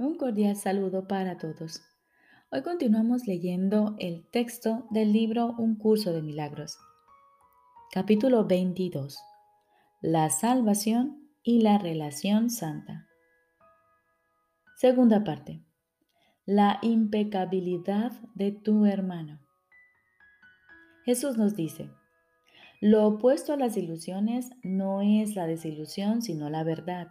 Un cordial saludo para todos. Hoy continuamos leyendo el texto del libro Un curso de milagros. Capítulo 22. La salvación y la relación santa. Segunda parte. La impecabilidad de tu hermano. Jesús nos dice, lo opuesto a las ilusiones no es la desilusión, sino la verdad.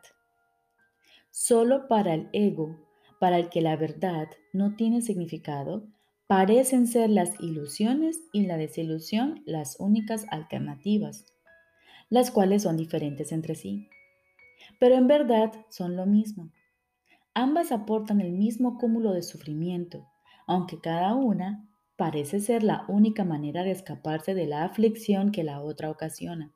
Solo para el ego, para el que la verdad no tiene significado, parecen ser las ilusiones y la desilusión las únicas alternativas, las cuales son diferentes entre sí. Pero en verdad son lo mismo. Ambas aportan el mismo cúmulo de sufrimiento, aunque cada una parece ser la única manera de escaparse de la aflicción que la otra ocasiona.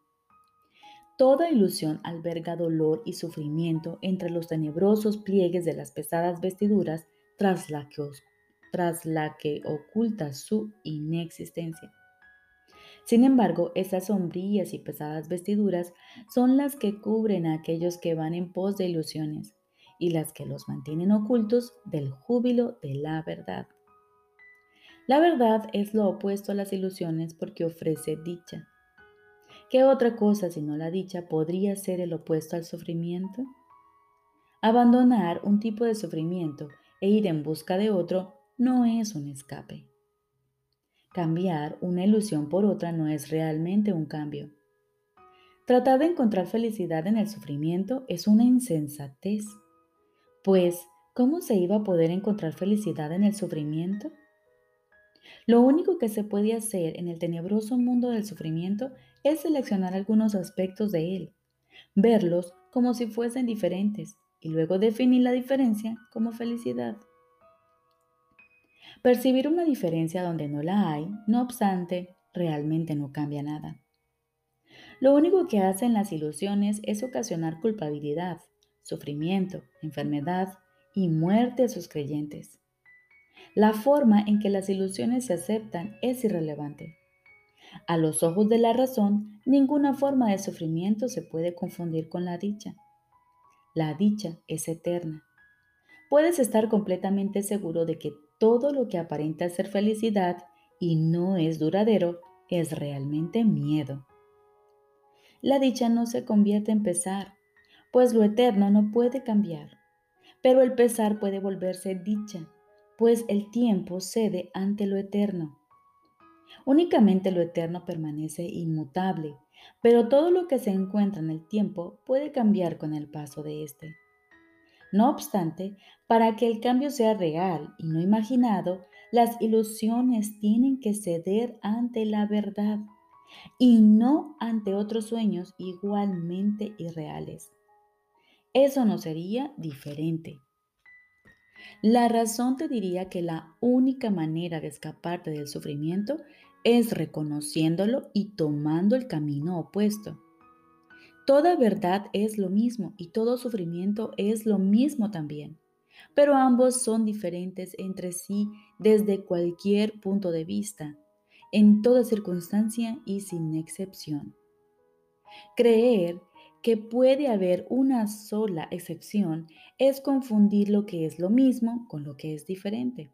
Toda ilusión alberga dolor y sufrimiento entre los tenebrosos pliegues de las pesadas vestiduras tras la que, tras la que oculta su inexistencia. Sin embargo, estas sombrías y pesadas vestiduras son las que cubren a aquellos que van en pos de ilusiones y las que los mantienen ocultos del júbilo de la verdad. La verdad es lo opuesto a las ilusiones porque ofrece dicha. ¿Qué otra cosa sino la dicha podría ser el opuesto al sufrimiento? Abandonar un tipo de sufrimiento e ir en busca de otro no es un escape. Cambiar una ilusión por otra no es realmente un cambio. Tratar de encontrar felicidad en el sufrimiento es una insensatez, pues ¿cómo se iba a poder encontrar felicidad en el sufrimiento? Lo único que se puede hacer en el tenebroso mundo del sufrimiento es seleccionar algunos aspectos de él, verlos como si fuesen diferentes y luego definir la diferencia como felicidad. Percibir una diferencia donde no la hay, no obstante, realmente no cambia nada. Lo único que hacen las ilusiones es ocasionar culpabilidad, sufrimiento, enfermedad y muerte a sus creyentes. La forma en que las ilusiones se aceptan es irrelevante. A los ojos de la razón, ninguna forma de sufrimiento se puede confundir con la dicha. La dicha es eterna. Puedes estar completamente seguro de que todo lo que aparenta ser felicidad y no es duradero es realmente miedo. La dicha no se convierte en pesar, pues lo eterno no puede cambiar, pero el pesar puede volverse dicha, pues el tiempo cede ante lo eterno. Únicamente lo eterno permanece inmutable, pero todo lo que se encuentra en el tiempo puede cambiar con el paso de éste. No obstante, para que el cambio sea real y no imaginado, las ilusiones tienen que ceder ante la verdad y no ante otros sueños igualmente irreales. Eso no sería diferente. La razón te diría que la única manera de escaparte del sufrimiento es reconociéndolo y tomando el camino opuesto. Toda verdad es lo mismo y todo sufrimiento es lo mismo también, pero ambos son diferentes entre sí desde cualquier punto de vista, en toda circunstancia y sin excepción. Creer que puede haber una sola excepción es confundir lo que es lo mismo con lo que es diferente.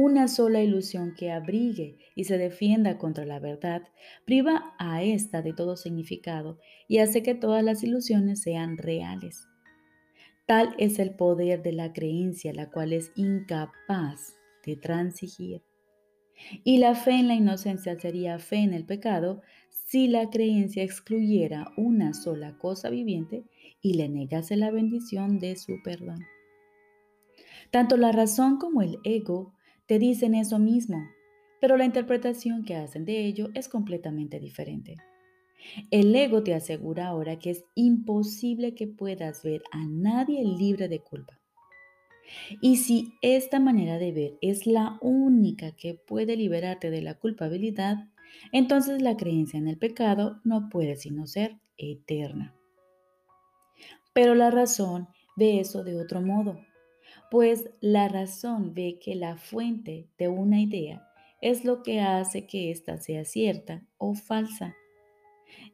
Una sola ilusión que abrigue y se defienda contra la verdad priva a ésta de todo significado y hace que todas las ilusiones sean reales. Tal es el poder de la creencia, la cual es incapaz de transigir. Y la fe en la inocencia sería fe en el pecado si la creencia excluyera una sola cosa viviente y le negase la bendición de su perdón. Tanto la razón como el ego te dicen eso mismo, pero la interpretación que hacen de ello es completamente diferente. El ego te asegura ahora que es imposible que puedas ver a nadie libre de culpa. Y si esta manera de ver es la única que puede liberarte de la culpabilidad, entonces la creencia en el pecado no puede sino ser eterna. Pero la razón ve eso de otro modo, pues la razón ve que la fuente de una idea es lo que hace que ésta sea cierta o falsa.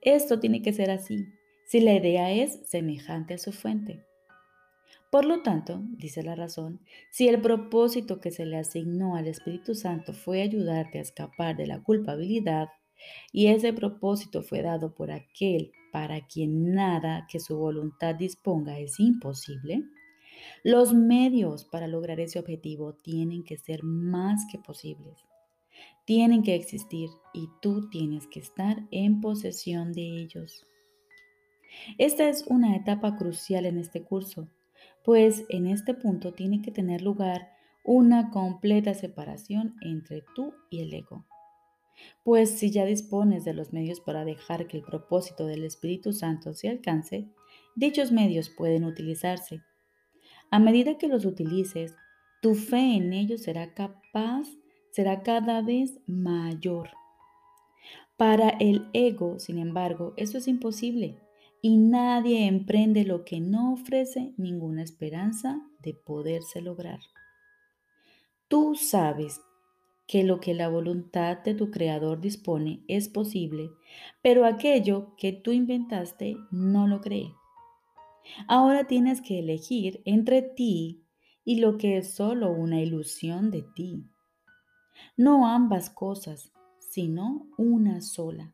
Esto tiene que ser así si la idea es semejante a su fuente. Por lo tanto, dice la razón, si el propósito que se le asignó al Espíritu Santo fue ayudarte a escapar de la culpabilidad, y ese propósito fue dado por aquel para quien nada que su voluntad disponga es imposible, los medios para lograr ese objetivo tienen que ser más que posibles. Tienen que existir y tú tienes que estar en posesión de ellos. Esta es una etapa crucial en este curso, pues en este punto tiene que tener lugar una completa separación entre tú y el ego. Pues si ya dispones de los medios para dejar que el propósito del Espíritu Santo se alcance, dichos medios pueden utilizarse. A medida que los utilices, tu fe en ellos será capaz, será cada vez mayor. Para el ego, sin embargo, eso es imposible y nadie emprende lo que no ofrece ninguna esperanza de poderse lograr. Tú sabes que lo que la voluntad de tu creador dispone es posible, pero aquello que tú inventaste no lo cree. Ahora tienes que elegir entre ti y lo que es solo una ilusión de ti. No ambas cosas, sino una sola.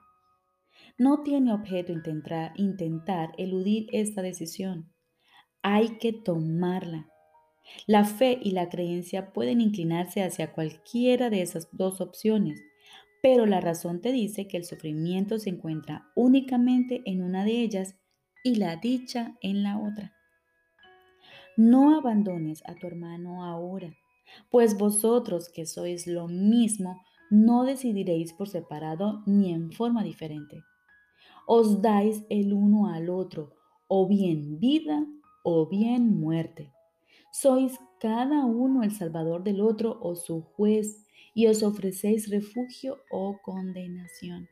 No tiene objeto intentar, intentar eludir esta decisión. Hay que tomarla. La fe y la creencia pueden inclinarse hacia cualquiera de esas dos opciones, pero la razón te dice que el sufrimiento se encuentra únicamente en una de ellas y la dicha en la otra. No abandones a tu hermano ahora, pues vosotros que sois lo mismo, no decidiréis por separado ni en forma diferente os dais el uno al otro, o bien vida o bien muerte. Sois cada uno el salvador del otro o su juez, y os ofrecéis refugio o condenación.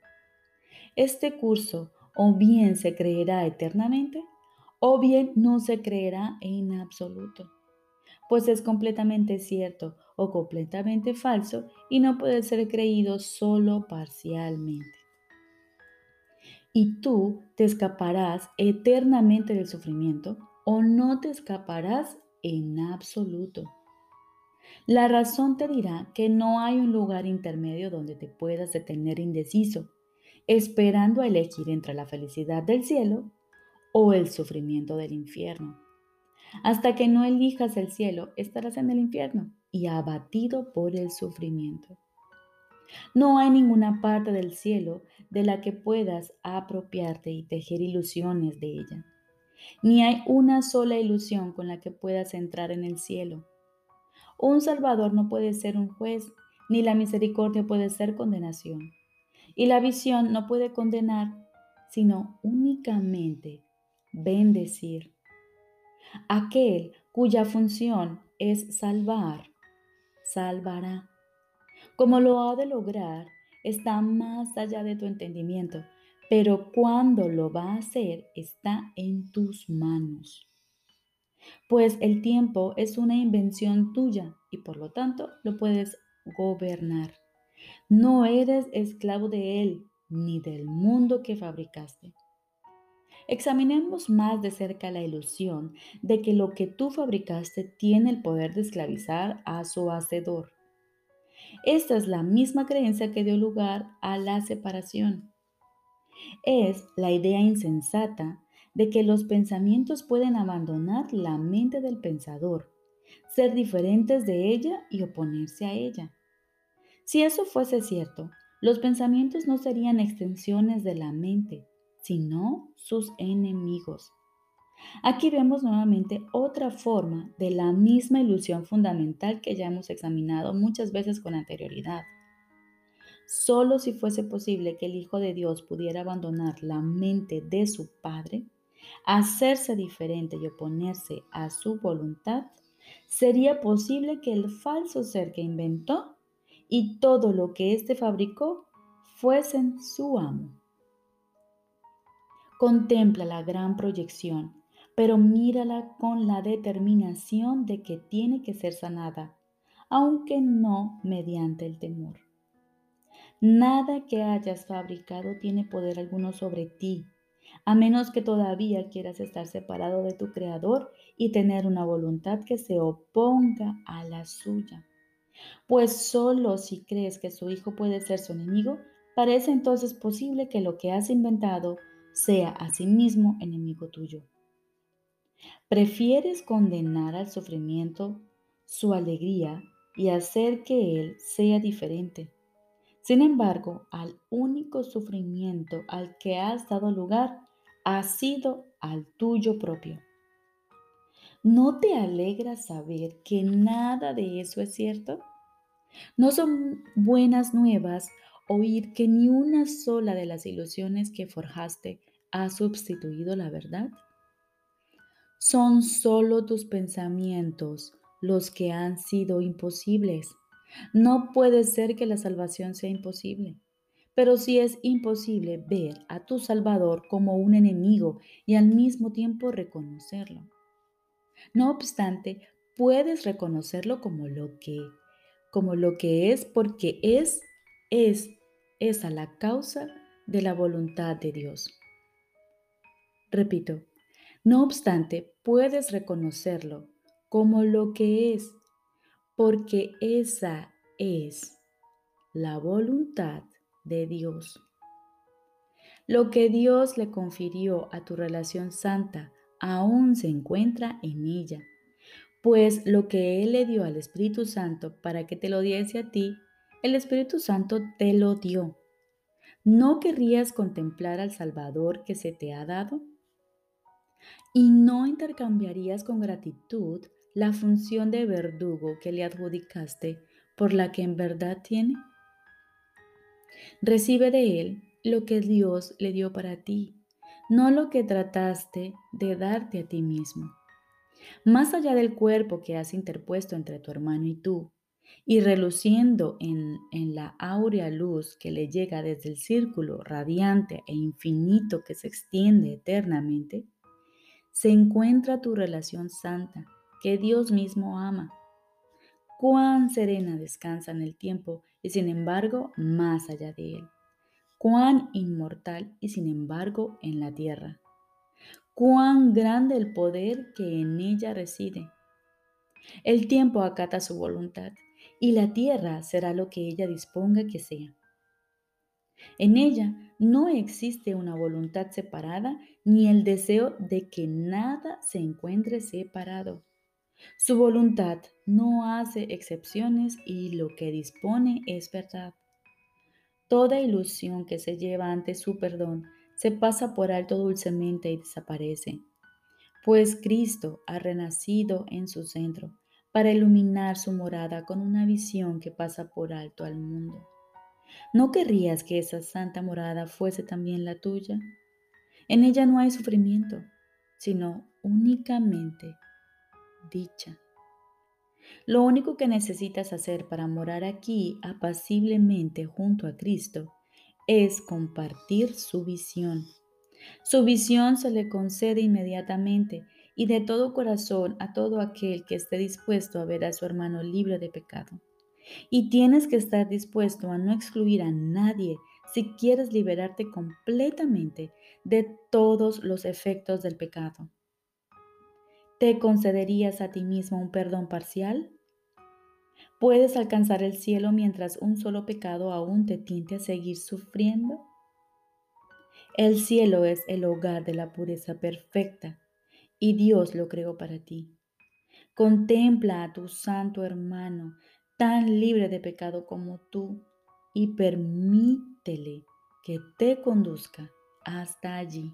Este curso o bien se creerá eternamente, o bien no se creerá en absoluto, pues es completamente cierto o completamente falso y no puede ser creído solo parcialmente y tú te escaparás eternamente del sufrimiento o no te escaparás en absoluto. La razón te dirá que no hay un lugar intermedio donde te puedas detener indeciso, esperando a elegir entre la felicidad del cielo o el sufrimiento del infierno. Hasta que no elijas el cielo, estarás en el infierno y abatido por el sufrimiento. No hay ninguna parte del cielo de la que puedas apropiarte y tejer ilusiones de ella. Ni hay una sola ilusión con la que puedas entrar en el cielo. Un Salvador no puede ser un juez, ni la misericordia puede ser condenación. Y la visión no puede condenar, sino únicamente bendecir. Aquel cuya función es salvar, salvará. Como lo ha de lograr, está más allá de tu entendimiento, pero cuando lo va a hacer está en tus manos. Pues el tiempo es una invención tuya y por lo tanto lo puedes gobernar. No eres esclavo de él ni del mundo que fabricaste. Examinemos más de cerca la ilusión de que lo que tú fabricaste tiene el poder de esclavizar a su hacedor. Esta es la misma creencia que dio lugar a la separación. Es la idea insensata de que los pensamientos pueden abandonar la mente del pensador, ser diferentes de ella y oponerse a ella. Si eso fuese cierto, los pensamientos no serían extensiones de la mente, sino sus enemigos. Aquí vemos nuevamente otra forma de la misma ilusión fundamental que ya hemos examinado muchas veces con anterioridad. Solo si fuese posible que el Hijo de Dios pudiera abandonar la mente de su Padre, hacerse diferente y oponerse a su voluntad, sería posible que el falso ser que inventó y todo lo que éste fabricó fuesen su amo. Contempla la gran proyección pero mírala con la determinación de que tiene que ser sanada, aunque no mediante el temor. Nada que hayas fabricado tiene poder alguno sobre ti, a menos que todavía quieras estar separado de tu Creador y tener una voluntad que se oponga a la suya. Pues solo si crees que su hijo puede ser su enemigo, parece entonces posible que lo que has inventado sea a sí mismo enemigo tuyo. Prefieres condenar al sufrimiento su alegría y hacer que él sea diferente. Sin embargo, al único sufrimiento al que has dado lugar ha sido al tuyo propio. ¿No te alegra saber que nada de eso es cierto? ¿No son buenas nuevas oír que ni una sola de las ilusiones que forjaste ha sustituido la verdad? Son solo tus pensamientos los que han sido imposibles. No puede ser que la salvación sea imposible. Pero si es imposible ver a tu Salvador como un enemigo y al mismo tiempo reconocerlo. No obstante, puedes reconocerlo como lo que, como lo que es porque es, es, esa la causa de la voluntad de Dios. Repito, no obstante, puedes reconocerlo como lo que es porque esa es la voluntad de Dios. Lo que Dios le confirió a tu relación santa aún se encuentra en ella, pues lo que Él le dio al Espíritu Santo para que te lo diese a ti, el Espíritu Santo te lo dio. ¿No querrías contemplar al Salvador que se te ha dado? ¿Y no intercambiarías con gratitud la función de verdugo que le adjudicaste por la que en verdad tiene? Recibe de Él lo que Dios le dio para ti, no lo que trataste de darte a ti mismo. Más allá del cuerpo que has interpuesto entre tu hermano y tú, y reluciendo en, en, la áurea luz que le llega desde el círculo radiante e infinito que se extiende eternamente, se encuentra tu relación santa que Dios mismo ama. Cuán serena descansa en el tiempo y sin embargo más allá de él. Cuán inmortal y sin embargo en la tierra. Cuán grande el poder que en ella reside. El tiempo acata su voluntad y la tierra será lo que ella disponga que sea. En ella no existe una voluntad separada ni el deseo de que nada se encuentre separado. Su voluntad no hace excepciones y lo que dispone es verdad. Toda ilusión que se lleva ante su perdón se pasa por alto dulcemente y desaparece, pues Cristo ha renacido en su centro para iluminar su morada con una visión que pasa por alto al mundo. ¿No querrías que esa santa morada fuese también la tuya? En ella no hay sufrimiento, sino únicamente dicha. Lo único que necesitas hacer para morar aquí apaciblemente junto a Cristo es compartir su visión. Su visión se le concede inmediatamente y de todo corazón a todo aquel que esté dispuesto a ver a su hermano libre de pecado. Y tienes que estar dispuesto a no excluir a nadie si quieres liberarte completamente de todos los efectos del pecado. ¿Te concederías a ti mismo un perdón parcial? ¿Puedes alcanzar el cielo mientras un solo pecado aún te tiente a seguir sufriendo? El cielo es el hogar de la pureza perfecta y Dios lo creó para ti. Contempla a tu santo hermano tan libre de pecado como tú y permítele que te conduzca hasta allí.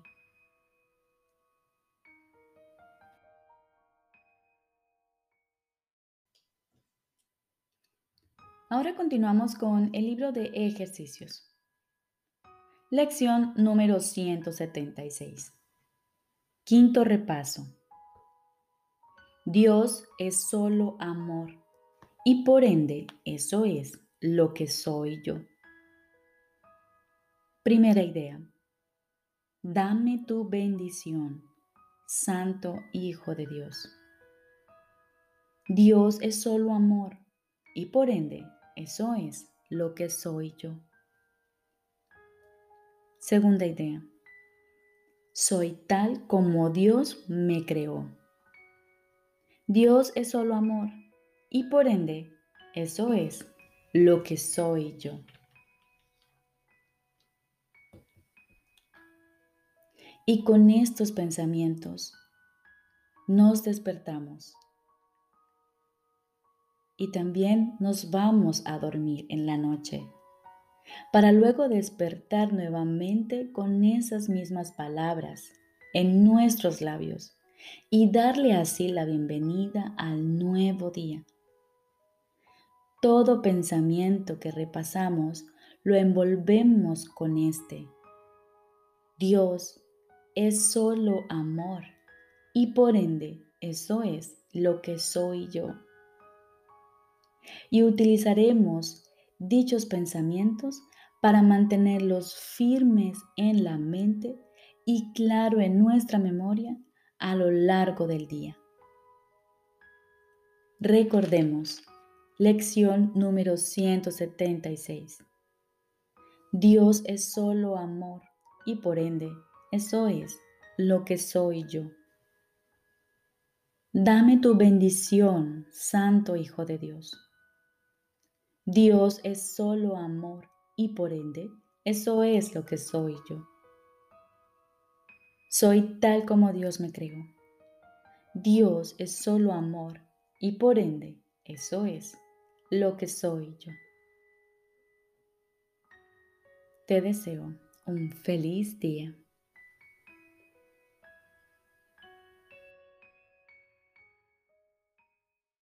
Ahora continuamos con el libro de ejercicios. Lección número 176. Quinto repaso. Dios es solo amor y por ende eso es lo que soy yo. Primera idea. Dame tu bendición, Santo Hijo de Dios. Dios es solo amor y por ende eso es lo que soy yo. Segunda idea. Soy tal como Dios me creó. Dios es solo amor y por ende eso es lo que soy yo. Y con estos pensamientos nos despertamos. Y también nos vamos a dormir en la noche, para luego despertar nuevamente con esas mismas palabras en nuestros labios y darle así la bienvenida al nuevo día. Todo pensamiento que repasamos lo envolvemos con este. Dios es solo amor y por ende eso es lo que soy yo. Y utilizaremos dichos pensamientos para mantenerlos firmes en la mente y claro en nuestra memoria a lo largo del día. Recordemos, lección número 176. Dios es solo amor y por ende eso es lo que soy yo. Dame tu bendición, Santo Hijo de Dios. Dios es solo amor y por ende eso es lo que soy yo. Soy tal como Dios me creó. Dios es solo amor y por ende eso es lo que soy yo. Te deseo un feliz día.